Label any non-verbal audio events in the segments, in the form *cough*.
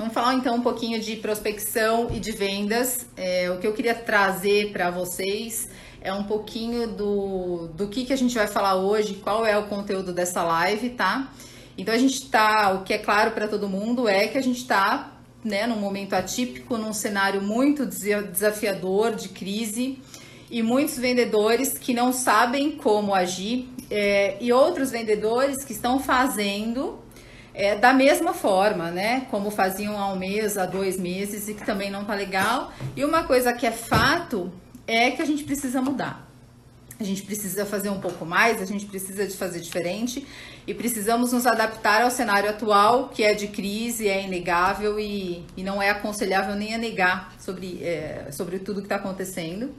Vamos falar então um pouquinho de prospecção e de vendas. É, o que eu queria trazer para vocês é um pouquinho do, do que, que a gente vai falar hoje, qual é o conteúdo dessa live, tá? Então a gente tá, o que é claro para todo mundo é que a gente está né, num momento atípico, num cenário muito desafiador de crise e muitos vendedores que não sabem como agir é, e outros vendedores que estão fazendo é, da mesma forma, né? Como faziam há um mês, há dois meses e que também não tá legal. E uma coisa que é fato é que a gente precisa mudar. A gente precisa fazer um pouco mais, a gente precisa de fazer diferente e precisamos nos adaptar ao cenário atual, que é de crise, é inegável e, e não é aconselhável nem a negar sobre, é, sobre tudo que está acontecendo.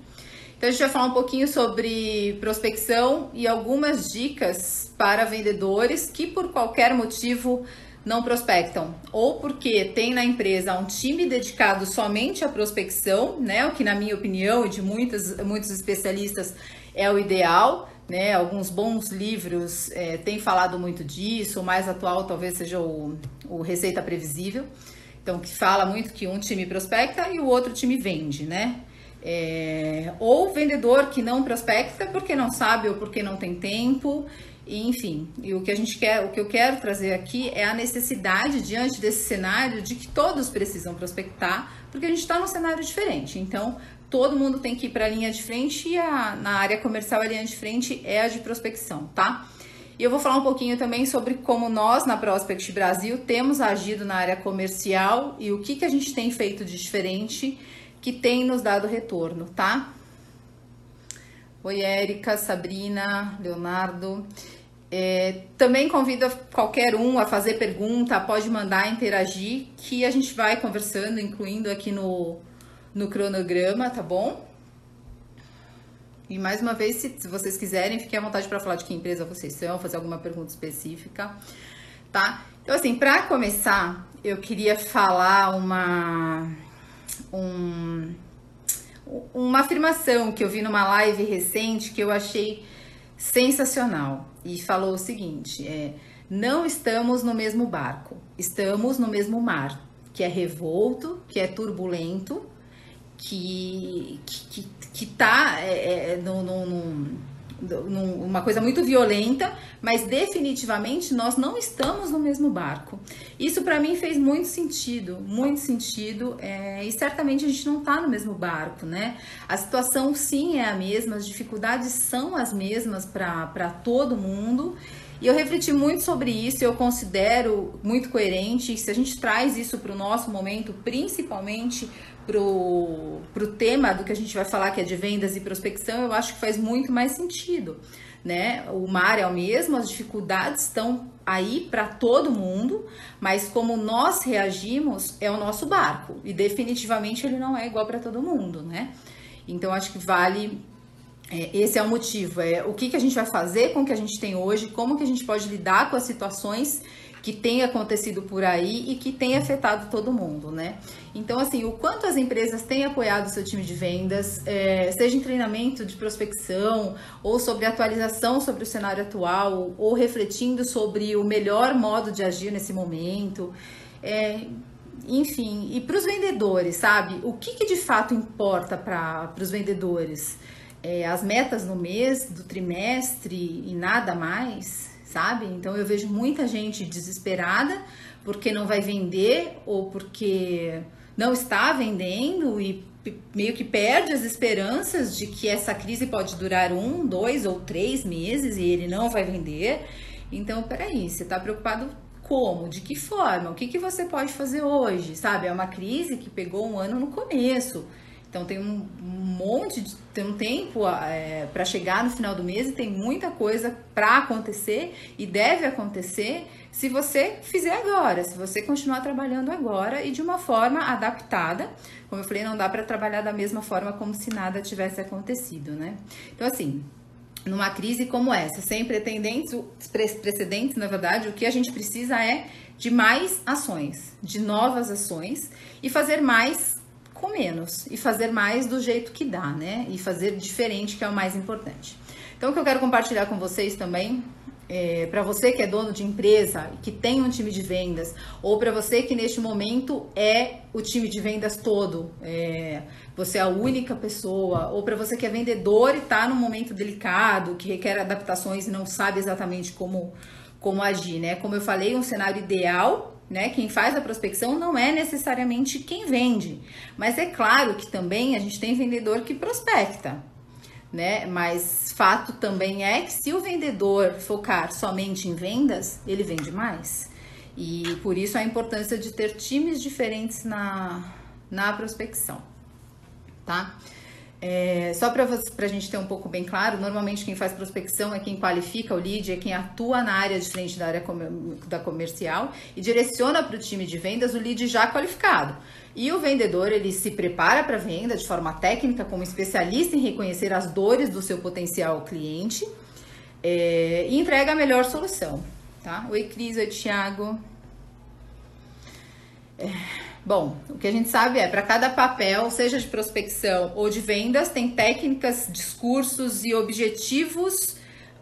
Então a gente vai falar um pouquinho sobre prospecção e algumas dicas para vendedores que por qualquer motivo não prospectam, ou porque tem na empresa um time dedicado somente à prospecção, né? O que na minha opinião e de muitas, muitos especialistas é o ideal, né? Alguns bons livros é, têm falado muito disso, o mais atual talvez seja o, o Receita Previsível, então que fala muito que um time prospecta e o outro time vende, né? É, ou vendedor que não prospecta porque não sabe ou porque não tem tempo e, enfim, e o que a gente quer, o que eu quero trazer aqui é a necessidade diante desse cenário de que todos precisam prospectar, porque a gente está num cenário diferente. Então, todo mundo tem que ir para a linha de frente e a, na área comercial a linha de frente é a de prospecção, tá? E eu vou falar um pouquinho também sobre como nós na Prospect Brasil temos agido na área comercial e o que, que a gente tem feito de diferente que tem nos dado retorno, tá? Oi, Érica, Sabrina, Leonardo. É, também convido qualquer um a fazer pergunta, pode mandar, interagir, que a gente vai conversando, incluindo aqui no, no cronograma, tá bom? E mais uma vez, se, se vocês quiserem, fiquem à vontade para falar de que empresa vocês são, fazer alguma pergunta específica, tá? Então, assim, para começar, eu queria falar uma. Um, uma afirmação que eu vi numa live recente que eu achei sensacional. E falou o seguinte: é, não estamos no mesmo barco, estamos no mesmo mar, que é revolto, que é turbulento, que que, que, que tá é, é, uma coisa muito violenta, mas definitivamente nós não estamos no mesmo barco. Isso para mim fez muito sentido, muito sentido, é, e certamente a gente não está no mesmo barco, né? A situação sim é a mesma, as dificuldades são as mesmas para todo mundo. E eu refleti muito sobre isso, eu considero muito coerente. Se a gente traz isso para o nosso momento, principalmente pro, pro tema do que a gente vai falar, que é de vendas e prospecção, eu acho que faz muito mais sentido. Né? O mar é o mesmo, as dificuldades estão aí para todo mundo, mas como nós reagimos é o nosso barco e definitivamente ele não é igual para todo mundo, né? Então acho que vale é, esse é o motivo, é o que, que a gente vai fazer com o que a gente tem hoje, como que a gente pode lidar com as situações que tem acontecido por aí e que tem afetado todo mundo, né? Então, assim, o quanto as empresas têm apoiado o seu time de vendas, é, seja em treinamento de prospecção, ou sobre atualização sobre o cenário atual, ou refletindo sobre o melhor modo de agir nesse momento. É, enfim, e para os vendedores, sabe? O que, que de fato importa para os vendedores? É, as metas no mês, do trimestre e nada mais? Sabe? Então eu vejo muita gente desesperada porque não vai vender ou porque não está vendendo e meio que perde as esperanças de que essa crise pode durar um, dois ou três meses e ele não vai vender. Então, peraí, você está preocupado como? De que forma? O que, que você pode fazer hoje? Sabe? É uma crise que pegou um ano no começo. Então tem um monte de tem um tempo é, para chegar no final do mês e tem muita coisa para acontecer e deve acontecer se você fizer agora, se você continuar trabalhando agora e de uma forma adaptada. Como eu falei, não dá para trabalhar da mesma forma como se nada tivesse acontecido, né? Então assim, numa crise como essa, sem pretendentes, precedentes, na verdade, o que a gente precisa é de mais ações, de novas ações e fazer mais com menos e fazer mais do jeito que dá, né? E fazer diferente, que é o mais importante. Então, o que eu quero compartilhar com vocês também é, para você que é dono de empresa, que tem um time de vendas, ou para você que neste momento é o time de vendas todo, é, você é a única pessoa, ou para você que é vendedor e está num momento delicado, que requer adaptações e não sabe exatamente como, como agir, né? Como eu falei, um cenário ideal né? Quem faz a prospecção não é necessariamente quem vende, mas é claro que também a gente tem vendedor que prospecta, né? Mas fato também é que se o vendedor focar somente em vendas, ele vende mais. E por isso a importância de ter times diferentes na, na prospecção, tá? É, só para a gente ter um pouco bem claro, normalmente quem faz prospecção é quem qualifica o lead, é quem atua na área diferente da área da comercial e direciona para o time de vendas o lead já qualificado. E o vendedor ele se prepara para a venda de forma técnica, como especialista em reconhecer as dores do seu potencial cliente é, e entrega a melhor solução. Tá? Oi, Cris, oi, Thiago. É, bom, o que a gente sabe é, para cada papel, seja de prospecção ou de vendas, tem técnicas, discursos e objetivos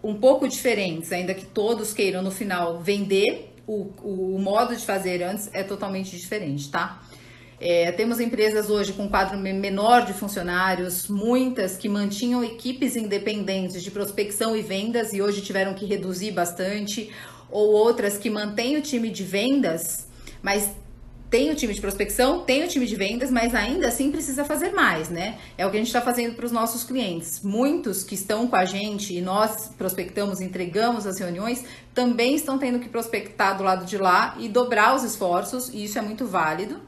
um pouco diferentes, ainda que todos queiram no final vender, o, o, o modo de fazer antes é totalmente diferente, tá? É, temos empresas hoje com quadro menor de funcionários, muitas que mantinham equipes independentes de prospecção e vendas e hoje tiveram que reduzir bastante, ou outras que mantêm o time de vendas, mas tem o time de prospecção, tem o time de vendas, mas ainda assim precisa fazer mais, né? É o que a gente está fazendo para os nossos clientes. Muitos que estão com a gente e nós prospectamos, entregamos as reuniões, também estão tendo que prospectar do lado de lá e dobrar os esforços, e isso é muito válido.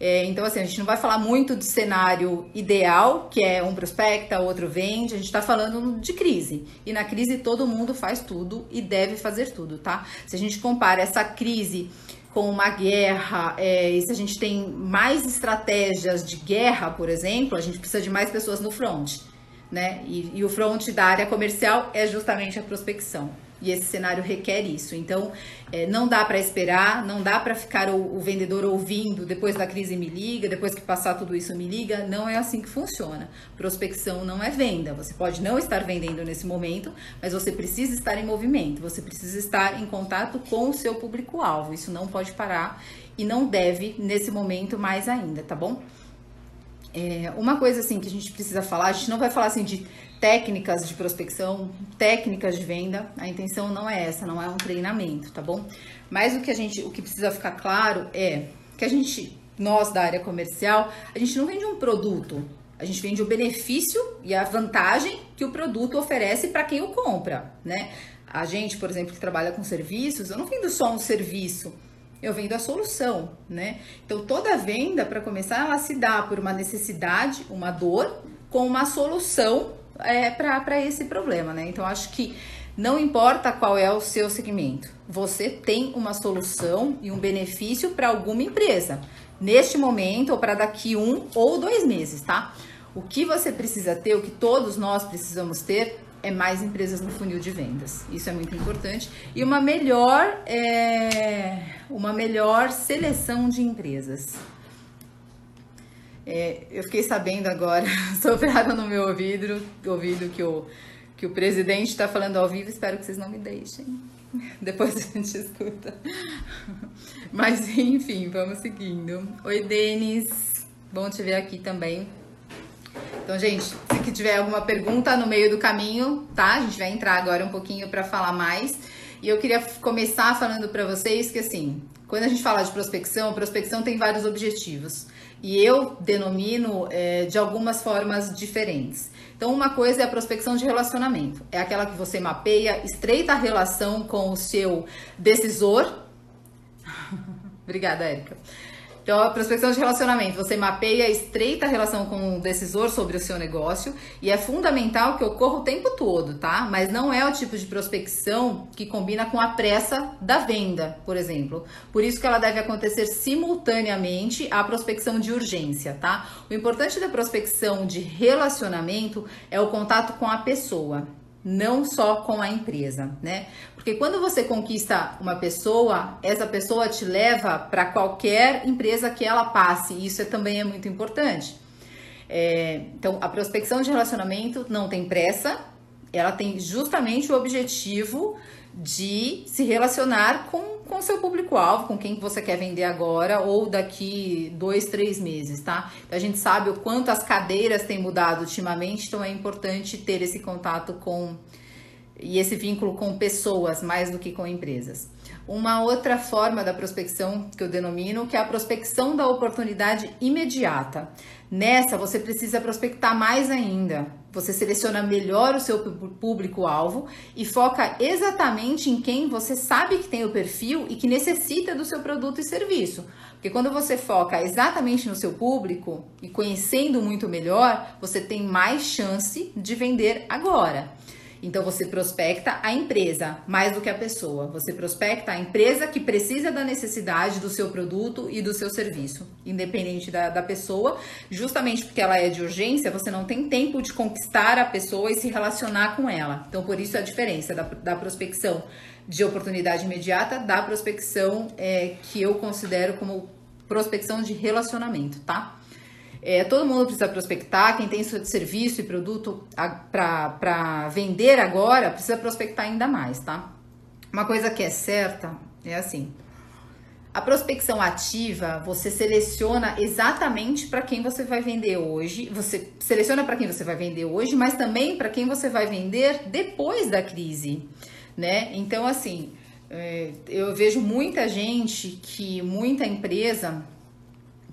É, então, assim, a gente não vai falar muito de cenário ideal, que é um prospecta, outro vende, a gente está falando de crise. E na crise todo mundo faz tudo e deve fazer tudo, tá? Se a gente compara essa crise com uma guerra, é, e se a gente tem mais estratégias de guerra, por exemplo, a gente precisa de mais pessoas no front, né? E, e o front da área comercial é justamente a prospecção. E esse cenário requer isso. Então, é, não dá para esperar, não dá para ficar o, o, vendedor ouvindo depois da crise me liga, depois que passar tudo isso me liga. Não é assim que funciona. Prospecção não é venda. Você pode não estar vendendo nesse momento, mas você precisa estar em movimento. Você precisa estar em contato com o seu público-alvo. Isso não pode parar e não deve nesse momento mais ainda, tá bom? É, uma coisa assim que a gente precisa falar, a gente não vai falar assim de técnicas de prospecção, técnicas de venda. A intenção não é essa, não é um treinamento, tá bom? Mas o que a gente, o que precisa ficar claro é que a gente, nós da área comercial, a gente não vende um produto, a gente vende o benefício e a vantagem que o produto oferece para quem o compra, né? A gente, por exemplo, que trabalha com serviços, eu não vendo só um serviço, eu vendo a solução, né? Então toda venda, para começar, ela se dá por uma necessidade, uma dor, com uma solução é, para esse problema, né? Então, acho que não importa qual é o seu segmento, você tem uma solução e um benefício para alguma empresa, neste momento ou para daqui um ou dois meses, tá? O que você precisa ter, o que todos nós precisamos ter, é mais empresas no funil de vendas. Isso é muito importante. E uma melhor, é, uma melhor seleção de empresas. É, eu fiquei sabendo agora, *laughs* soprado no meu ouvido, ouvido que o, que o presidente está falando ao vivo. Espero que vocês não me deixem. *laughs* Depois a gente escuta. *laughs* Mas enfim, vamos seguindo. Oi, Denis. Bom te ver aqui também. Então, gente, se tiver alguma pergunta no meio do caminho, tá? A gente vai entrar agora um pouquinho para falar mais. E eu queria começar falando para vocês que assim, quando a gente fala de prospecção, prospecção tem vários objetivos e eu denomino é, de algumas formas diferentes. Então, uma coisa é a prospecção de relacionamento, é aquela que você mapeia, estreita a relação com o seu decisor. *laughs* Obrigada, Érica então, a prospecção de relacionamento, você mapeia, estreita a relação com o decisor sobre o seu negócio e é fundamental que ocorra o tempo todo, tá? Mas não é o tipo de prospecção que combina com a pressa da venda, por exemplo. Por isso que ela deve acontecer simultaneamente à prospecção de urgência, tá? O importante da prospecção de relacionamento é o contato com a pessoa não só com a empresa, né? Porque quando você conquista uma pessoa, essa pessoa te leva para qualquer empresa que ela passe, isso é, também é muito importante. É, então, a prospecção de relacionamento não tem pressa, ela tem justamente o objetivo de se relacionar com com seu público-alvo, com quem você quer vender agora ou daqui dois, três meses, tá? A gente sabe o quanto as cadeiras têm mudado ultimamente, então é importante ter esse contato com e esse vínculo com pessoas mais do que com empresas. Uma outra forma da prospecção que eu denomino que é a prospecção da oportunidade imediata. Nessa você precisa prospectar mais ainda. Você seleciona melhor o seu público-alvo e foca exatamente em quem você sabe que tem o perfil e que necessita do seu produto e serviço. Porque quando você foca exatamente no seu público e conhecendo muito melhor, você tem mais chance de vender agora. Então você prospecta a empresa mais do que a pessoa. Você prospecta a empresa que precisa da necessidade do seu produto e do seu serviço, independente da, da pessoa. Justamente porque ela é de urgência, você não tem tempo de conquistar a pessoa e se relacionar com ela. Então, por isso a diferença da, da prospecção de oportunidade imediata da prospecção é, que eu considero como prospecção de relacionamento, tá? É, todo mundo precisa prospectar, quem tem seu serviço e produto para vender agora precisa prospectar ainda mais, tá? Uma coisa que é certa é assim: a prospecção ativa, você seleciona exatamente para quem você vai vender hoje. Você seleciona para quem você vai vender hoje, mas também para quem você vai vender depois da crise, né? Então, assim, é, eu vejo muita gente que, muita empresa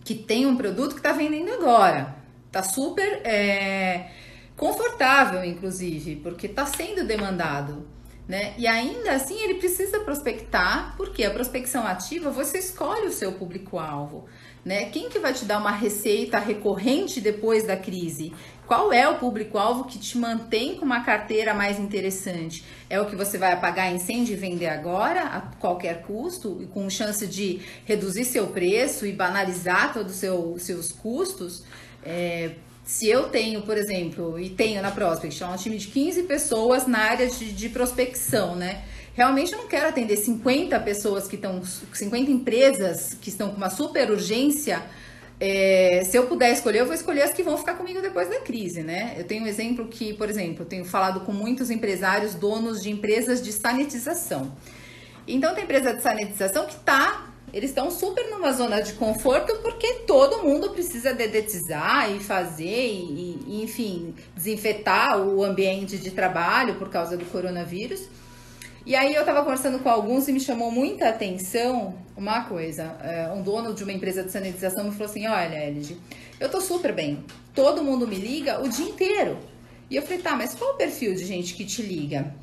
que tem um produto que está vendendo agora. Tá super é, confortável, inclusive, porque está sendo demandado. Né? E ainda assim ele precisa prospectar, porque a prospecção ativa você escolhe o seu público-alvo. Né? Quem que vai te dar uma receita recorrente depois da crise? Qual é o público-alvo que te mantém com uma carteira mais interessante? É o que você vai apagar incêndio e vender agora, a qualquer custo, e com chance de reduzir seu preço e banalizar todos os seu, seus custos? É, se eu tenho, por exemplo, e tenho na Prospect, um time de 15 pessoas na área de, de prospecção, né? Realmente eu não quero atender 50 pessoas que estão, 50 empresas que estão com uma super urgência é, se eu puder escolher, eu vou escolher as que vão ficar comigo depois da crise, né? Eu tenho um exemplo que, por exemplo, eu tenho falado com muitos empresários, donos de empresas de sanitização. Então, tem empresa de sanitização que tá, eles estão super numa zona de conforto porque todo mundo precisa dedetizar e fazer, e, e enfim, desinfetar o ambiente de trabalho por causa do coronavírus. E aí eu estava conversando com alguns e me chamou muita atenção uma coisa. É, um dono de uma empresa de sanitização me falou assim, olha, Elid, eu tô super bem. Todo mundo me liga o dia inteiro. E eu falei, tá, mas qual o perfil de gente que te liga?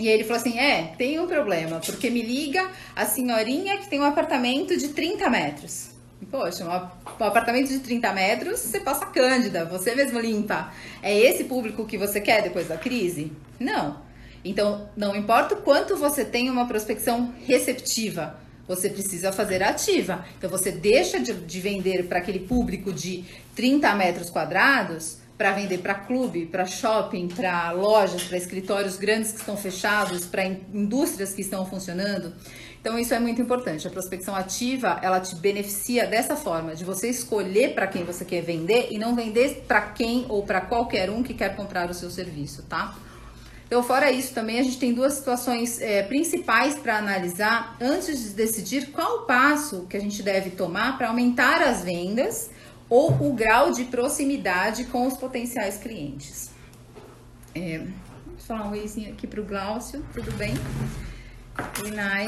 E aí ele falou assim, é, tem um problema, porque me liga a senhorinha que tem um apartamento de 30 metros. Poxa, um apartamento de 30 metros, você passa cândida, você mesmo limpa. É esse público que você quer depois da crise? Não. Então, não importa o quanto você tem uma prospecção receptiva, você precisa fazer ativa. Então, você deixa de, de vender para aquele público de 30 metros quadrados para vender para clube, para shopping, para lojas, para escritórios grandes que estão fechados, para indústrias que estão funcionando. Então isso é muito importante. A prospecção ativa, ela te beneficia dessa forma, de você escolher para quem você quer vender e não vender para quem ou para qualquer um que quer comprar o seu serviço, tá? Então, fora isso, também a gente tem duas situações é, principais para analisar antes de decidir qual passo que a gente deve tomar para aumentar as vendas ou o grau de proximidade com os potenciais clientes. É, vou falar um oizinho aqui para o Glaucio, tudo bem? Inai.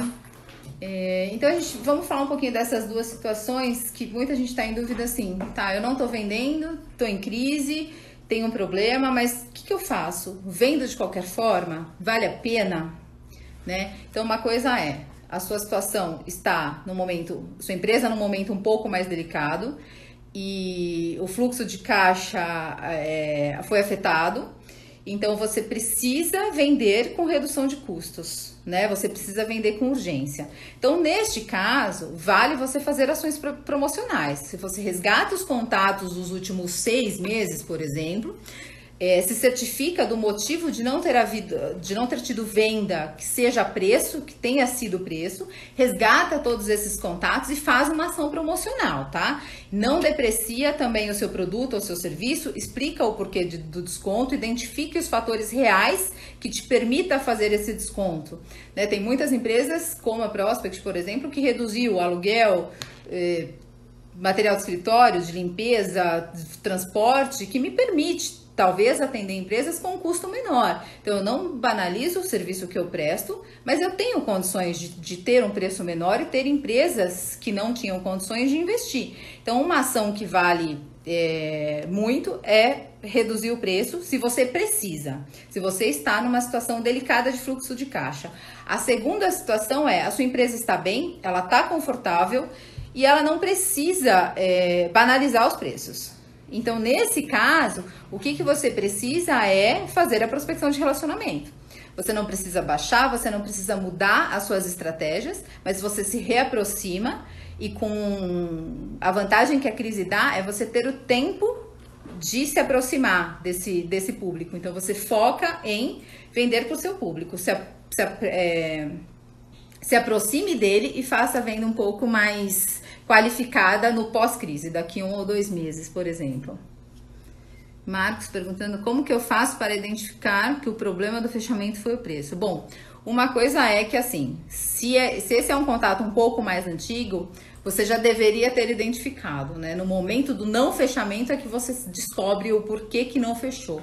É, então, a gente, vamos falar um pouquinho dessas duas situações que muita gente está em dúvida assim, tá? Eu não estou vendendo, estou em crise tem um problema, mas o que, que eu faço? Vendo de qualquer forma? Vale a pena? Né? Então, uma coisa é, a sua situação está no momento, sua empresa no momento um pouco mais delicado e o fluxo de caixa é, foi afetado, então você precisa vender com redução de custos, né? Você precisa vender com urgência. Então, neste caso, vale você fazer ações promocionais. Se você resgata os contatos dos últimos seis meses, por exemplo, é, se certifica do motivo de não ter havido, de não ter tido venda que seja preço, que tenha sido preço, resgata todos esses contatos e faz uma ação promocional, tá? Não deprecia também o seu produto ou seu serviço, explica o porquê de, do desconto, identifique os fatores reais que te permita fazer esse desconto. Né? Tem muitas empresas, como a Prospect, por exemplo, que reduziu o aluguel. Eh, material de escritório, de limpeza, de transporte, que me permite talvez atender empresas com um custo menor. Então, eu não banalizo o serviço que eu presto, mas eu tenho condições de, de, ter um preço menor e ter empresas que não tinham condições de investir. Então, uma ação que vale é, muito é reduzir o preço se você precisa, se você está numa situação delicada de fluxo de caixa. A segunda situação é a sua empresa está bem, ela está confortável e ela não precisa é, banalizar os preços. Então, nesse caso, o que, que você precisa é fazer a prospecção de relacionamento. Você não precisa baixar, você não precisa mudar as suas estratégias, mas você se reaproxima e com a vantagem que a crise dá é você ter o tempo de se aproximar desse, desse público. Então você foca em vender para o seu público, se, se, é, se aproxime dele e faça a venda um pouco mais qualificada no pós-crise, daqui um ou dois meses, por exemplo. Marcos perguntando como que eu faço para identificar que o problema do fechamento foi o preço. Bom, uma coisa é que assim, se, é, se esse é um contato um pouco mais antigo, você já deveria ter identificado, né? No momento do não fechamento é que você descobre o porquê que não fechou.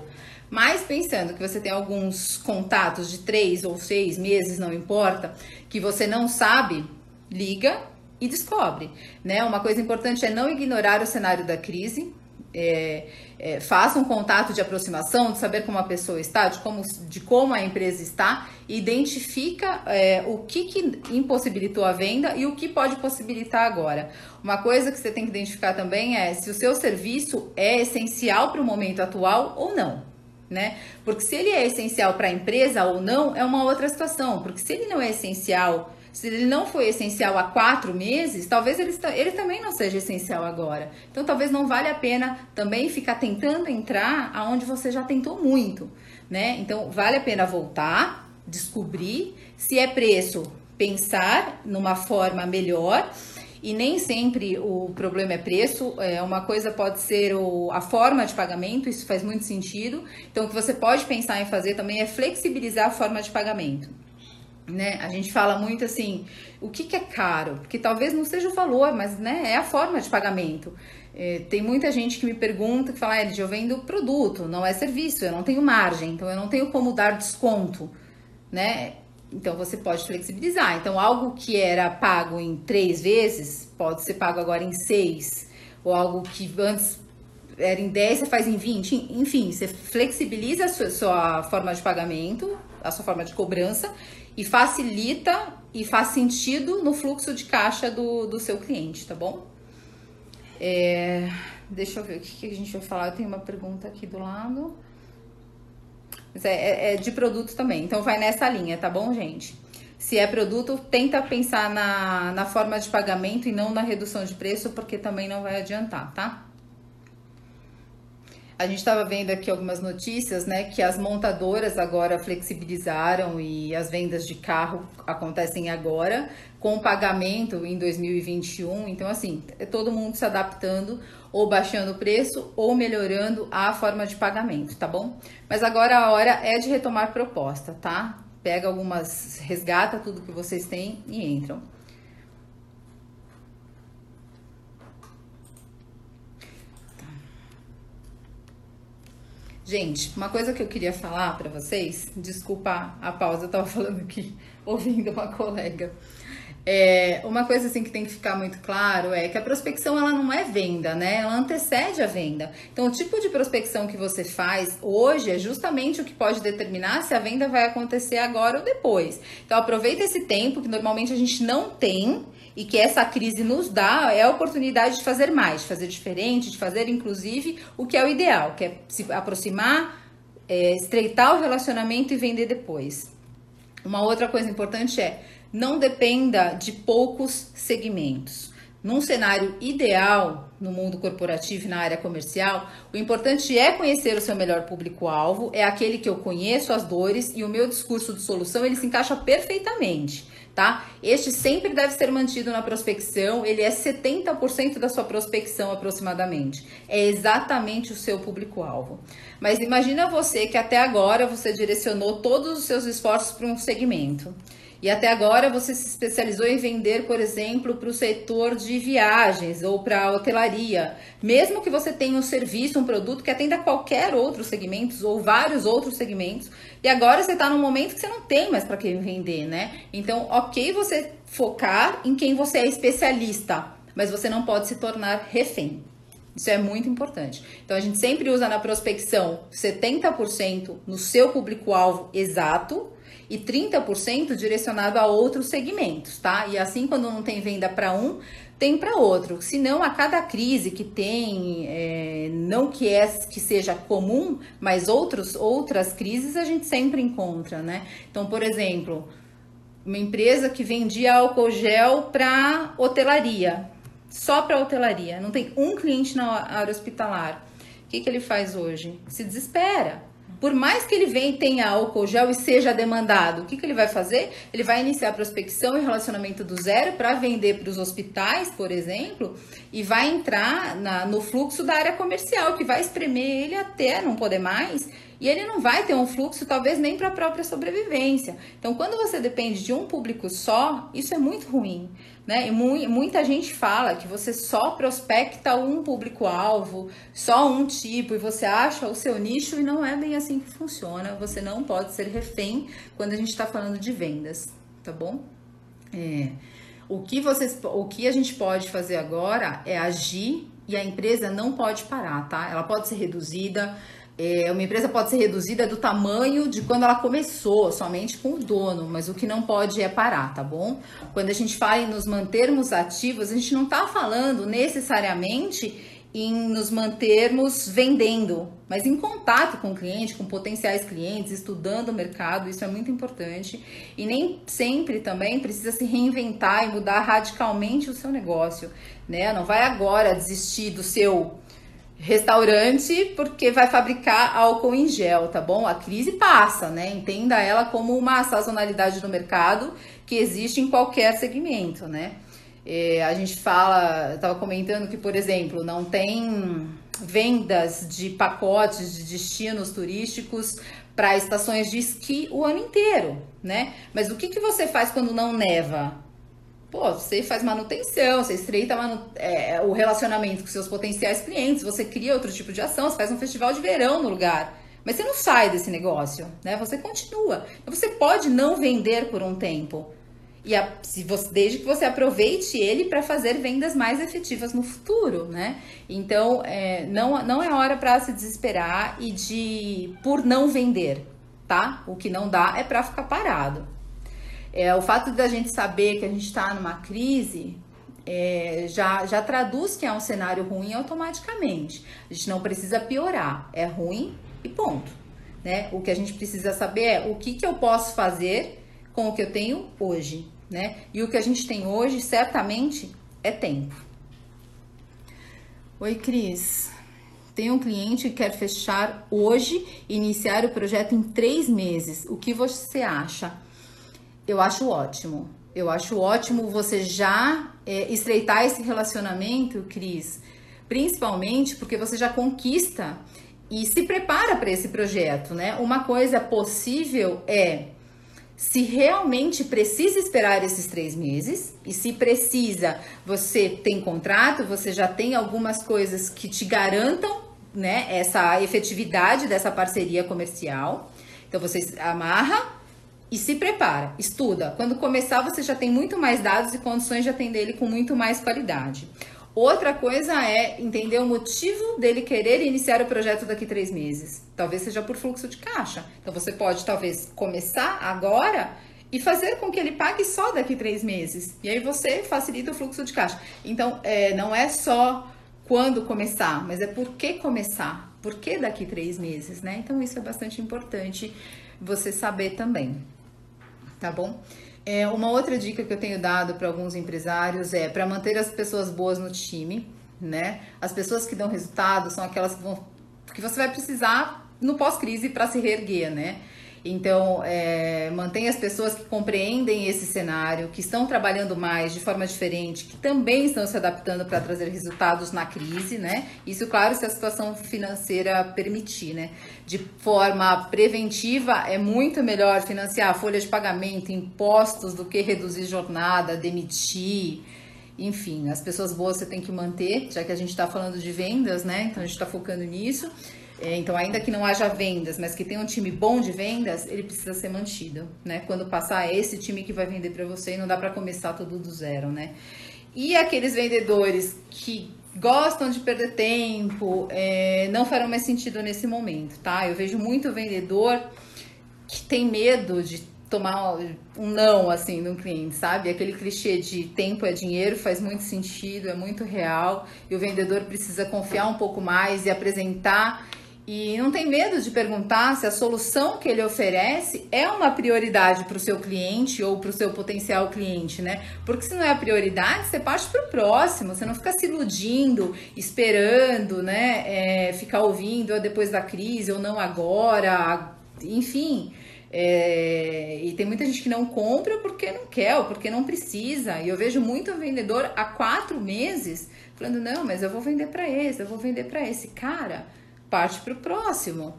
Mas pensando que você tem alguns contatos de três ou seis meses, não importa, que você não sabe, liga e descobre. Né? Uma coisa importante é não ignorar o cenário da crise. É, é, faça um contato de aproximação, de saber como a pessoa está, de como, de como a empresa está, identifica é, o que, que impossibilitou a venda e o que pode possibilitar agora. Uma coisa que você tem que identificar também é se o seu serviço é essencial para o momento atual ou não. Né? Porque se ele é essencial para a empresa ou não, é uma outra situação. Porque se ele não é essencial se ele não foi essencial há quatro meses, talvez ele, ele também não seja essencial agora. Então, talvez não vale a pena também ficar tentando entrar aonde você já tentou muito, né? Então, vale a pena voltar, descobrir se é preço, pensar numa forma melhor. E nem sempre o problema é preço, é, uma coisa pode ser o, a forma de pagamento, isso faz muito sentido. Então, o que você pode pensar em fazer também é flexibilizar a forma de pagamento né? A gente fala muito assim, o que, que é caro? Porque talvez não seja o valor, mas né, é a forma de pagamento. É, tem muita gente que me pergunta, que fala, ah, eu vendo produto, não é serviço, eu não tenho margem, então eu não tenho como dar desconto, né? Então você pode flexibilizar. Então algo que era pago em três vezes pode ser pago agora em seis, ou algo que antes era em 10, você faz em 20, enfim, você flexibiliza a sua, sua forma de pagamento, a sua forma de cobrança e facilita e faz sentido no fluxo de caixa do, do seu cliente, tá bom? É, deixa eu ver o que, que, a gente vai falar. Eu tenho uma pergunta aqui do lado. Mas é, é, é de produto também, então vai nessa linha, tá bom, gente? Se é produto, tenta pensar na, na forma de pagamento e não na redução de preço, porque também não vai adiantar, tá? A gente estava vendo aqui algumas notícias, né, que as montadoras agora flexibilizaram e as vendas de carro acontecem agora com pagamento em 2021. Então, assim, é todo mundo se adaptando ou baixando o preço ou melhorando a forma de pagamento, tá bom? Mas agora a hora é de retomar proposta, tá? Pega algumas, resgata tudo que vocês têm e entram. Gente, uma coisa que eu queria falar para vocês, desculpa a pausa, eu tava falando aqui, *laughs* ouvindo uma colega. É, uma coisa assim que tem que ficar muito claro é que a prospecção ela não é venda, né? Ela antecede a venda. Então, o tipo de prospecção que você faz hoje é justamente o que pode determinar se a venda vai acontecer agora ou depois. Então, aproveita esse tempo que normalmente a gente não tem e que essa crise nos dá é a oportunidade de fazer mais, de fazer diferente, de fazer inclusive o que é o ideal, que é se aproximar, é, estreitar o relacionamento e vender depois. Uma outra coisa importante é não dependa de poucos segmentos. num cenário ideal no mundo corporativo e na área comercial, o importante é conhecer o seu melhor público-alvo, é aquele que eu conheço as dores e o meu discurso de solução ele se encaixa perfeitamente tá? Este sempre deve ser mantido na prospecção, ele é 70% da sua prospecção aproximadamente. É exatamente o seu público-alvo. Mas imagina você que até agora você direcionou todos os seus esforços para um segmento. E até agora você se especializou em vender, por exemplo, para o setor de viagens ou para a hotelaria. Mesmo que você tenha um serviço, um produto que atenda qualquer outro segmento ou vários outros segmentos, e agora você está num momento que você não tem mais para quem vender, né? Então, ok você focar em quem você é especialista, mas você não pode se tornar refém. Isso é muito importante. Então a gente sempre usa na prospecção 70% no seu público-alvo exato e 30% direcionado a outros segmentos, tá? E assim, quando não tem venda para um, tem para outro. Senão, a cada crise que tem, é, não que é que seja comum, mas outros, outras crises a gente sempre encontra, né? Então, por exemplo, uma empresa que vendia álcool gel para hotelaria, só para hotelaria, não tem um cliente na área hospitalar. O que, que ele faz hoje? Se desespera por mais que ele venha tenha álcool gel e seja demandado, o que, que ele vai fazer? Ele vai iniciar a prospecção e relacionamento do zero para vender para os hospitais, por exemplo, e vai entrar na, no fluxo da área comercial, que vai espremer ele até não poder mais e ele não vai ter um fluxo, talvez nem para a própria sobrevivência. Então, quando você depende de um público só, isso é muito ruim. Né? E mu muita gente fala que você só prospecta um público-alvo, só um tipo, e você acha o seu nicho, e não é bem assim que funciona. Você não pode ser refém quando a gente está falando de vendas, tá bom? É. O que, vocês, o que a gente pode fazer agora é agir e a empresa não pode parar, tá? Ela pode ser reduzida, é, uma empresa pode ser reduzida do tamanho de quando ela começou, somente com o dono, mas o que não pode é parar, tá bom? Quando a gente fala em nos mantermos ativos, a gente não está falando necessariamente em nos mantermos vendendo, mas em contato com o cliente, com potenciais clientes, estudando o mercado, isso é muito importante. E nem sempre também precisa se reinventar e mudar radicalmente o seu negócio, né? Não vai agora desistir do seu restaurante porque vai fabricar álcool em gel, tá bom? A crise passa, né? Entenda ela como uma sazonalidade do mercado que existe em qualquer segmento, né? É, a gente fala, estava comentando que, por exemplo, não tem vendas de pacotes de destinos turísticos para estações de esqui o ano inteiro, né? Mas o que, que você faz quando não neva? Pô, você faz manutenção, você estreita manu é, o relacionamento com seus potenciais clientes, você cria outro tipo de ação, você faz um festival de verão no lugar. Mas você não sai desse negócio, né? Você continua. Então, você pode não vender por um tempo. E a, se você, desde que você aproveite ele para fazer vendas mais efetivas no futuro, né? Então, é, não, não é hora para se desesperar e de por não vender, tá? O que não dá é para ficar parado. É, o fato da gente saber que a gente está numa crise é, já, já traduz que é um cenário ruim automaticamente. A gente não precisa piorar, é ruim e ponto. Né? O que a gente precisa saber é o que, que eu posso fazer com o que eu tenho hoje. Né? E o que a gente tem hoje, certamente, é tempo. Oi, Cris. Tem um cliente que quer fechar hoje e iniciar o projeto em três meses. O que você acha? Eu acho ótimo. Eu acho ótimo você já é, estreitar esse relacionamento, Cris, principalmente porque você já conquista e se prepara para esse projeto, né? Uma coisa possível é se realmente precisa esperar esses três meses e se precisa, você tem contrato, você já tem algumas coisas que te garantam, né, essa efetividade dessa parceria comercial. Então você amarra e se prepara, estuda. Quando começar, você já tem muito mais dados e condições de atender ele com muito mais qualidade. Outra coisa é entender o motivo dele querer iniciar o projeto daqui três meses. Talvez seja por fluxo de caixa. Então você pode talvez começar agora e fazer com que ele pague só daqui três meses. E aí você facilita o fluxo de caixa. Então é, não é só quando começar, mas é por que começar. Por que daqui três meses, né? Então isso é bastante importante você saber também tá bom? É, uma outra dica que eu tenho dado para alguns empresários é para manter as pessoas boas no time, né? As pessoas que dão resultado são aquelas que vão que você vai precisar no pós-crise para se reerguer, né? Então, é, mantém as pessoas que compreendem esse cenário, que estão trabalhando mais de forma diferente, que também estão se adaptando para trazer resultados na crise, né? Isso, claro, se a situação financeira permitir, né? De forma preventiva, é muito melhor financiar folha de pagamento, impostos, do que reduzir jornada, demitir. Enfim, as pessoas boas você tem que manter, já que a gente está falando de vendas, né? Então a gente está focando nisso. É, então, ainda que não haja vendas, mas que tenha um time bom de vendas, ele precisa ser mantido, né? Quando passar, é esse time que vai vender para você e não dá para começar tudo do zero, né? E aqueles vendedores que gostam de perder tempo, é, não farão mais sentido nesse momento, tá? Eu vejo muito vendedor que tem medo de tomar um não assim no cliente, sabe? Aquele clichê de tempo é dinheiro faz muito sentido, é muito real e o vendedor precisa confiar um pouco mais e apresentar e não tem medo de perguntar se a solução que ele oferece é uma prioridade para o seu cliente ou para o seu potencial cliente, né? Porque se não é a prioridade, você parte para o próximo, você não fica se iludindo, esperando, né? É, ficar ouvindo depois da crise ou não agora, enfim. É, e tem muita gente que não compra porque não quer ou porque não precisa. E eu vejo muito vendedor há quatro meses falando: não, mas eu vou vender para esse, eu vou vender para esse. Cara parte para o próximo.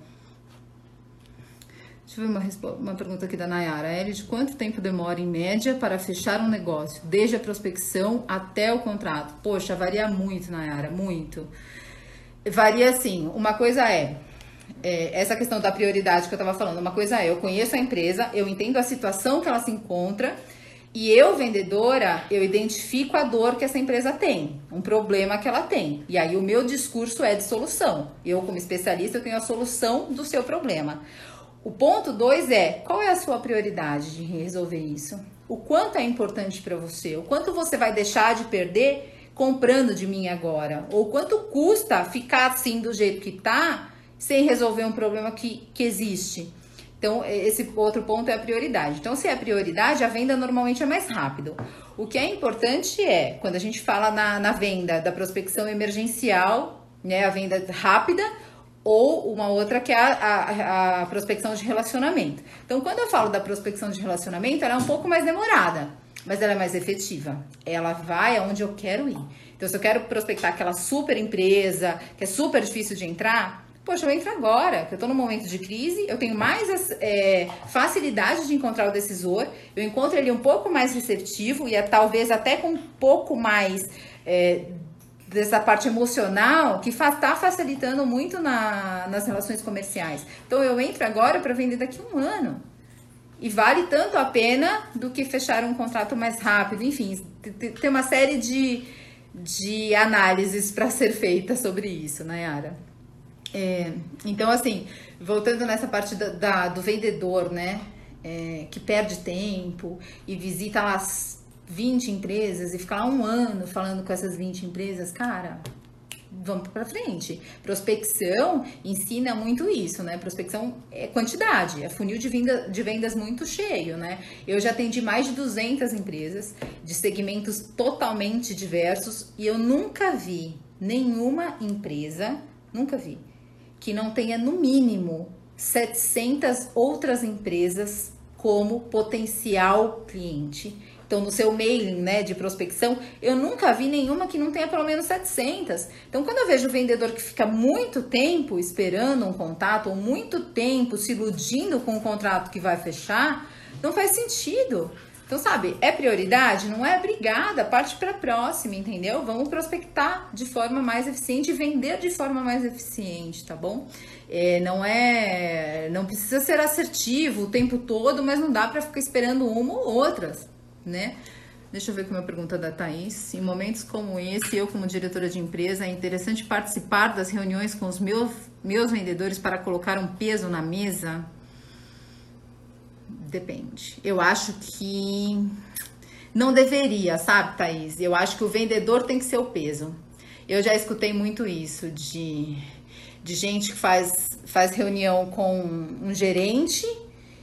Deixa eu ver uma, uma pergunta aqui da Nayara. Eli, de quanto tempo demora em média para fechar um negócio, desde a prospecção até o contrato? Poxa, varia muito, Nayara, muito. Varia assim. Uma coisa é, é essa questão da prioridade que eu estava falando. Uma coisa é, eu conheço a empresa, eu entendo a situação que ela se encontra e eu, vendedora, eu identifico a dor que essa empresa tem, um problema que ela tem. E aí o meu discurso é de solução. Eu, como especialista, eu tenho a solução do seu problema. O ponto dois é qual é a sua prioridade de resolver isso? O quanto é importante para você? O quanto você vai deixar de perder comprando de mim agora? Ou quanto custa ficar assim do jeito que tá sem resolver um problema que, que existe? Então, esse outro ponto é a prioridade. Então, se é a prioridade, a venda normalmente é mais rápido. O que é importante é, quando a gente fala na, na venda da prospecção emergencial, né, a venda rápida, ou uma outra que é a, a, a, prospecção de relacionamento. Então, quando eu falo da prospecção de relacionamento, ela é um pouco mais demorada, mas ela é mais efetiva. Ela vai aonde eu quero ir. Então, se eu quero prospectar aquela super empresa, que é super difícil de entrar, poxa, eu entro agora, que eu estou num momento de crise, eu tenho mais é, facilidade de encontrar o decisor, eu encontro ele um pouco mais receptivo e é, talvez até com um pouco mais é, dessa parte emocional que está facilitando muito na, nas relações comerciais. Então eu entro agora para vender daqui a um ano. E vale tanto a pena do que fechar um contrato mais rápido. Enfim, tem uma série de, de análises para ser feita sobre isso. Né, é, então, assim, voltando nessa parte da, da do vendedor, né? É, que perde tempo e visita lá 20 empresas e fica lá um ano falando com essas 20 empresas, cara, vamos para frente. Prospecção ensina muito isso, né? Prospecção é quantidade, é funil de, venda, de vendas muito cheio, né? Eu já atendi mais de 200 empresas de segmentos totalmente diversos e eu nunca vi nenhuma empresa, nunca vi, que não tenha no mínimo 700 outras empresas como potencial cliente. Então, no seu mailing né, de prospecção, eu nunca vi nenhuma que não tenha pelo menos 700. Então, quando eu vejo o vendedor que fica muito tempo esperando um contato, ou muito tempo se iludindo com o contrato que vai fechar, não faz sentido. Então, sabe, é prioridade? Não é obrigada, parte para a próxima, entendeu? Vamos prospectar de forma mais eficiente e vender de forma mais eficiente, tá bom? É, não é. Não precisa ser assertivo o tempo todo, mas não dá para ficar esperando uma ou outras, né? Deixa eu ver com a pergunta da Thaís. Em momentos como esse, eu, como diretora de empresa, é interessante participar das reuniões com os meus, meus vendedores para colocar um peso na mesa? Depende. Eu acho que não deveria, sabe, Thaís? Eu acho que o vendedor tem que ser o peso. Eu já escutei muito isso de, de gente que faz, faz reunião com um gerente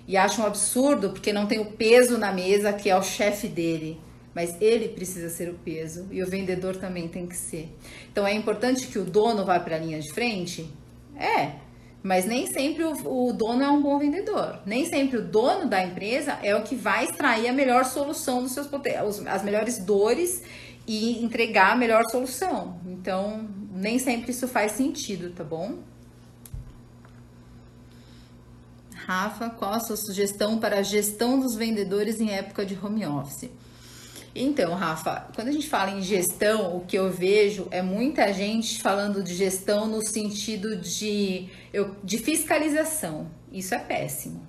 e acha um absurdo porque não tem o peso na mesa que é o chefe dele. Mas ele precisa ser o peso e o vendedor também tem que ser. Então é importante que o dono vá para a linha de frente? É, mas nem sempre o, o, dono é um bom vendedor. Nem sempre o dono da empresa é o que vai extrair a melhor solução dos seus as melhores dores e entregar a melhor solução. Então, nem sempre isso faz sentido, tá bom? Rafa, qual a sua sugestão para a gestão dos vendedores em época de home office? Então, Rafa, quando a gente fala em gestão, o que eu vejo é muita gente falando de gestão no sentido de, de fiscalização. Isso é péssimo.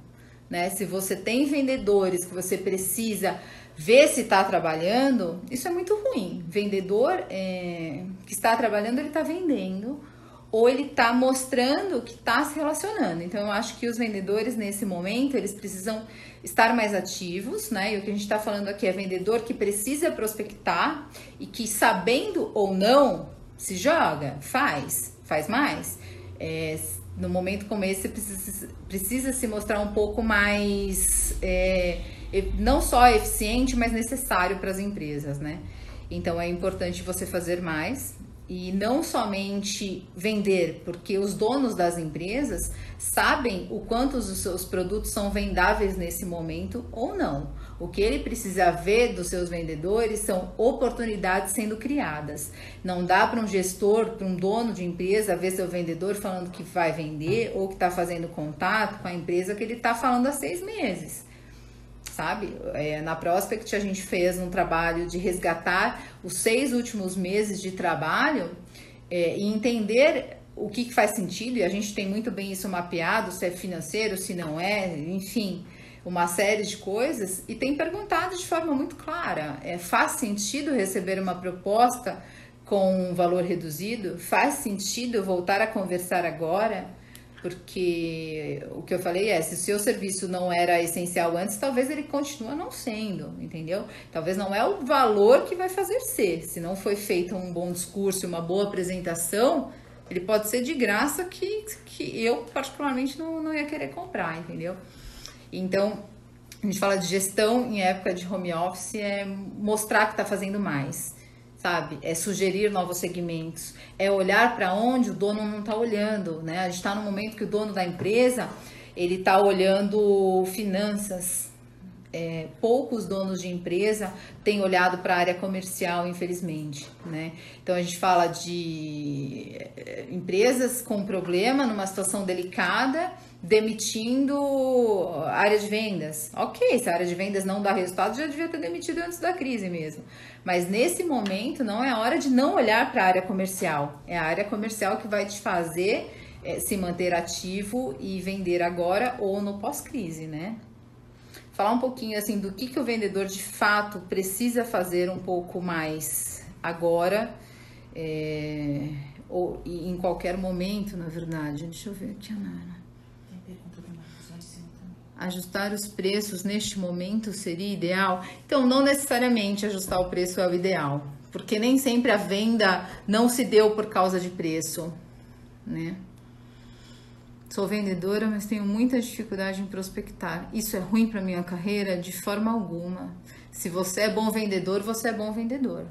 Né? Se você tem vendedores que você precisa ver se está trabalhando, isso é muito ruim. Vendedor é, que está trabalhando, ele está vendendo ou ele está mostrando que está se relacionando. Então, eu acho que os vendedores nesse momento eles precisam estar mais ativos, né? E o que a gente está falando aqui é vendedor que precisa prospectar e que sabendo ou não se joga, faz, faz mais. É, no momento como esse precisa, precisa se mostrar um pouco mais é, não só eficiente, mas necessário para as empresas, né? Então é importante você fazer mais e não somente vender, porque os donos das empresas sabem o quanto os seus produtos são vendáveis nesse momento ou não. O que ele precisa ver dos seus vendedores são oportunidades sendo criadas. Não dá para um gestor, para um dono de empresa, ver seu vendedor falando que vai vender ou que está fazendo contato com a empresa que ele está falando há seis meses sabe? É, na Prospect a gente fez um trabalho de resgatar os seis últimos meses de trabalho é, e entender o que, que, faz sentido, e a gente tem muito bem isso mapeado, se é financeiro, se não é, enfim, uma série de coisas, e tem perguntado de forma muito clara: é, faz sentido receber uma proposta com um valor reduzido? Faz sentido voltar a conversar agora? Porque o que eu falei é, se o seu serviço não era essencial antes, talvez ele continue não sendo, entendeu? Talvez não é o valor que vai fazer ser. Se não foi feito um bom discurso, uma boa apresentação, ele pode ser de graça que, que eu particularmente não, não ia querer comprar, entendeu? Então, a gente fala de gestão em época de home office, é mostrar que está fazendo mais sabe? É sugerir novos segmentos, é olhar para onde o dono não está olhando, né? A gente está no momento que o dono da empresa ele está olhando finanças. É, poucos donos de empresa têm olhado para a área comercial, infelizmente, né? Então a gente fala de é, empresas com problema, numa situação delicada, demitindo área de vendas. Ok, se a área de vendas não dá resultado, já devia ter demitido antes da crise mesmo. Mas nesse momento não é hora de não olhar para a área comercial. É a área comercial que vai te fazer é, se manter ativo e vender agora ou no pós-crise, né? Falar um pouquinho assim do que, que o vendedor de fato precisa fazer um pouco mais agora. É, ou em qualquer momento, na verdade. Deixa eu ver aqui, Nara. Ajustar os preços neste momento seria ideal? Então, não necessariamente ajustar o preço é o ideal, porque nem sempre a venda não se deu por causa de preço, né? Sou vendedora, mas tenho muita dificuldade em prospectar. Isso é ruim para minha carreira de forma alguma. Se você é bom vendedor, você é bom vendedor.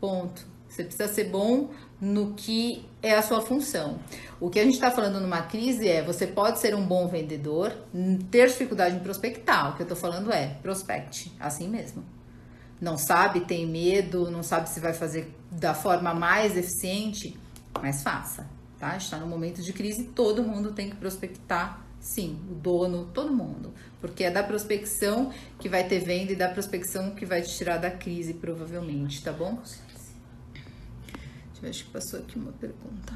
Ponto. Você precisa ser bom no que é a sua função. O que a gente está falando numa crise é você pode ser um bom vendedor, ter dificuldade em prospectar. O que eu estou falando é prospecte, assim mesmo. Não sabe, tem medo, não sabe se vai fazer da forma mais eficiente, mas faça, tá? Está no momento de crise, todo mundo tem que prospectar, sim, o dono, todo mundo, porque é da prospecção que vai ter venda e da prospecção que vai te tirar da crise, provavelmente, tá bom? Eu acho que passou aqui uma pergunta.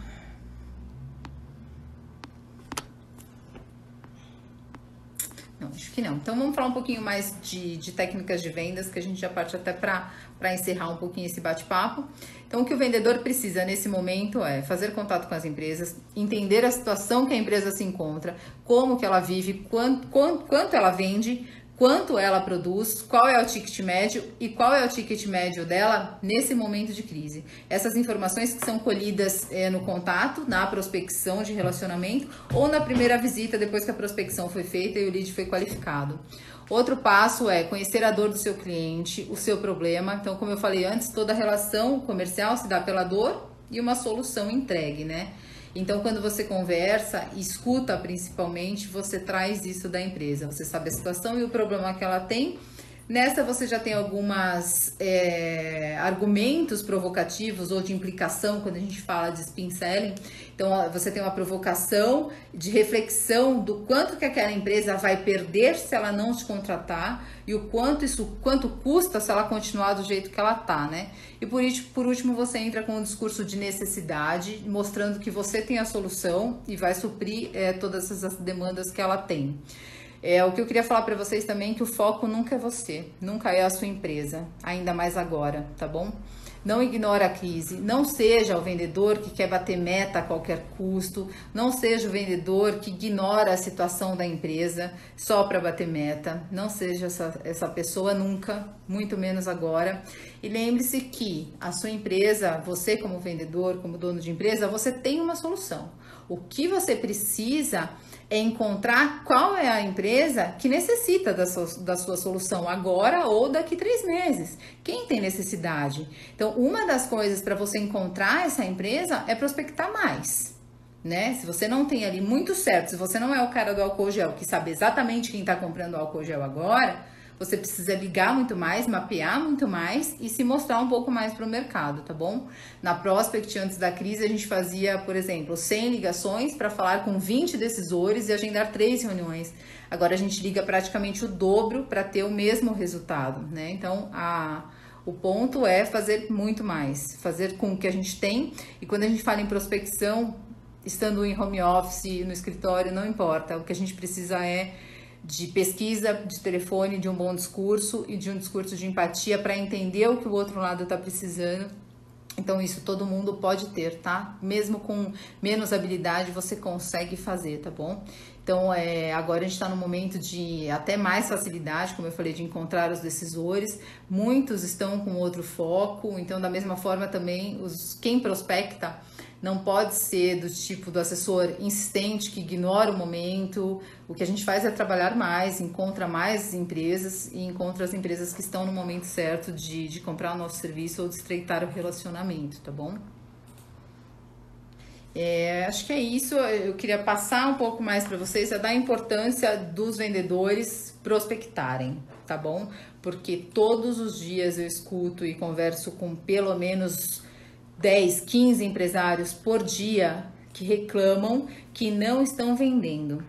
Não, acho que não. Então vamos falar um pouquinho mais de, de técnicas de vendas, que a gente já parte até para encerrar um pouquinho esse bate-papo. Então, o que o vendedor precisa nesse momento é fazer contato com as empresas, entender a situação que a empresa se encontra, como que ela vive, quanto, quanto, quanto ela vende, quanto ela produz, qual é o ticket médio e qual é o ticket médio dela nesse momento de crise. Essas informações que são colhidas é, no contato, na prospecção de relacionamento ou na primeira visita depois que a prospecção foi feita e o lead foi qualificado. Outro passo é conhecer a dor do seu cliente, o seu problema. Então, como eu falei antes, toda relação comercial se dá pela dor e uma solução entregue, né? Então, quando você conversa, escuta principalmente, você traz isso da empresa. Você sabe a situação e o problema que ela tem Nessa você já tem algumas é, argumentos provocativos ou de implicação quando a gente fala de spin selling. Então você tem uma provocação de reflexão do quanto que aquela empresa vai perder se ela não te contratar e o quanto isso quanto custa se ela continuar do jeito que ela tá, né? E por, isso, por último você entra com um discurso de necessidade, mostrando que você tem a solução e vai suprir é, todas essas demandas que ela tem. É, o que eu queria falar para vocês também é que o foco nunca é você, nunca é a sua empresa, ainda mais agora, tá bom? Não ignore a crise, não seja o vendedor que quer bater meta a qualquer custo, não seja o vendedor que ignora a situação da empresa só para bater meta, não seja essa, essa pessoa nunca, muito menos agora. E lembre-se que a sua empresa, você como vendedor, como dono de empresa, você tem uma solução. O que você precisa é encontrar qual é a empresa que necessita da sua, da sua solução agora ou daqui três meses. Quem tem necessidade? Então, uma das coisas para você encontrar essa empresa é prospectar mais. Né? Se você não tem ali muito certo, se você não é o cara do álcool gel que sabe exatamente quem está comprando álcool gel agora, você precisa ligar muito mais, mapear muito mais e se mostrar um pouco mais para o mercado, tá bom? Na Prospect, antes da crise, a gente fazia, por exemplo, 100 ligações para falar com 20 decisores e agendar três reuniões. Agora a gente liga praticamente o dobro para ter o mesmo resultado, né? Então, a o ponto é fazer muito mais, fazer com o que a gente tem. E quando a gente fala em prospecção, estando em home office, no escritório, não importa. O que a gente precisa é de pesquisa, de telefone, de um bom discurso e de um discurso de empatia para entender o que o outro lado está precisando. Então, isso todo mundo pode ter, tá? Mesmo com menos habilidade, você consegue fazer, tá bom? Então, é, agora a gente está no momento de até mais facilidade, como eu falei, de encontrar os decisores. Muitos estão com outro foco, então, da mesma forma, também, os, quem prospecta não pode ser do tipo do assessor insistente que ignora o momento. O que a gente faz é trabalhar mais, encontra mais empresas e encontra as empresas que estão no momento certo de, de comprar o nosso serviço ou de estreitar o relacionamento, tá bom? É, acho que é isso. Eu queria passar um pouco mais para vocês a dar importância dos vendedores prospectarem, tá bom? Porque todos os dias eu escuto e converso com pelo menos 10, 15 empresários por dia que reclamam que não estão vendendo.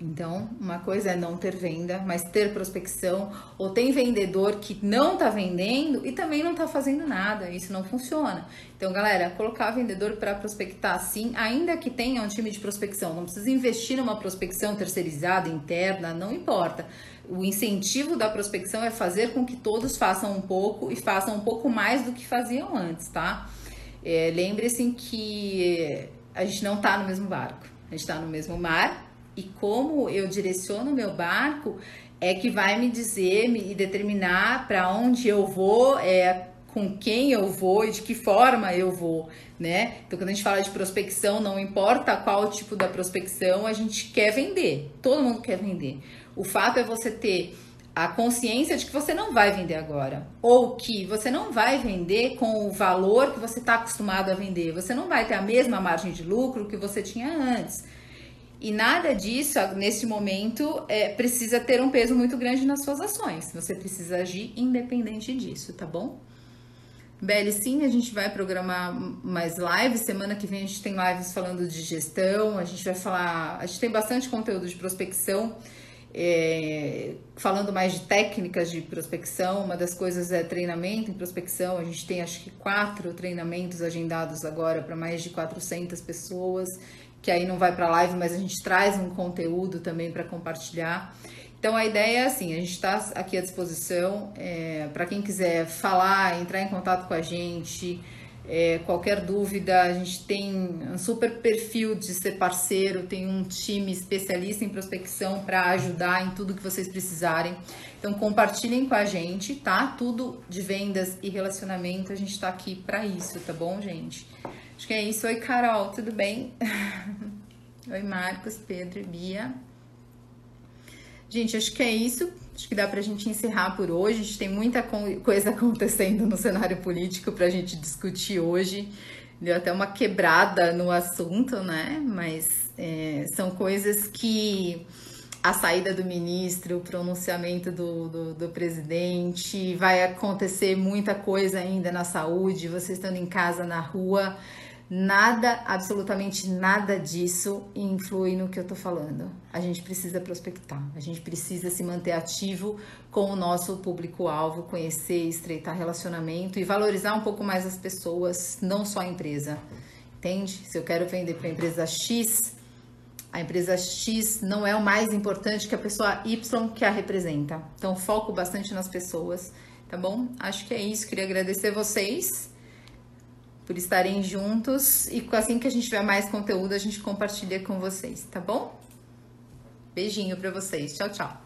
Então, uma coisa é não ter venda, mas ter prospecção, ou tem vendedor que não está vendendo e também não está fazendo nada, isso não funciona. Então, galera, colocar vendedor para prospectar sim, ainda que tenha um time de prospecção, não precisa investir numa prospecção terceirizada, interna, não importa. O incentivo da prospecção é fazer com que todos façam um pouco e façam um pouco mais do que faziam antes, tá? É, Lembre-se que a gente não está no mesmo barco, a gente está no mesmo mar e como eu direciono o meu barco é que vai me dizer e determinar para onde eu vou, é, com quem eu vou e de que forma eu vou, né? Então, quando a gente fala de prospecção, não importa qual tipo da prospecção, a gente quer vender. Todo mundo quer vender. O fato é você ter a consciência de que você não vai vender agora, ou que você não vai vender com o valor que você está acostumado a vender, você não vai ter a mesma margem de lucro que você tinha antes. E nada disso, nesse momento, é, precisa ter um peso muito grande nas suas ações. Você precisa agir independente disso, tá bom? Beli, sim, a gente vai programar mais lives. Semana que vem a gente tem lives falando de gestão, a gente vai falar. A gente tem bastante conteúdo de prospecção é, falando mais de técnicas de prospecção, uma das coisas é treinamento em prospecção. A gente tem acho que quatro treinamentos agendados agora para mais de 400 pessoas, que aí não vai para live, mas a gente traz um conteúdo também para compartilhar. Então a ideia é assim, a gente está aqui à disposição é, para quem quiser falar, entrar em contato com a gente, É, qualquer dúvida, a gente tem um super perfil de ser parceiro, tem um time especialista em prospecção para ajudar em tudo que vocês precisarem. Então compartilhem com a gente, tá? Tudo de vendas e relacionamento, a gente está aqui para isso, tá bom, gente? Acho que é isso. Oi, Carol, tudo bem? *laughs* Oi, Marcos, Pedro e Bia. Gente, acho que é isso. Acho que dá para a gente encerrar por hoje. A gente tem muita coisa *laughs* acontecendo no cenário político para a gente discutir hoje. Deu até uma quebrada no assunto, né? Mas é, são coisas que a saída do ministro, o pronunciamento do, do, do, presidente, vai acontecer muita coisa ainda na saúde, vocês estando em casa, na rua. Nada, absolutamente nada disso influi no que eu tô falando. A gente precisa prospectar, a gente precisa se manter ativo com o nosso público-alvo, conhecer, estreitar relacionamento e valorizar um pouco mais as pessoas, não só a empresa. Entende? Se eu quero vender para a empresa X, a empresa X não é o mais importante que a pessoa Y que a representa. Então, foco bastante nas pessoas, tá bom? Acho que é isso. Queria agradecer vocês por estarem juntos e assim que a gente tiver mais conteúdo, a gente compartilha com vocês, tá bom? Beijinho para vocês. Tchau, tchau.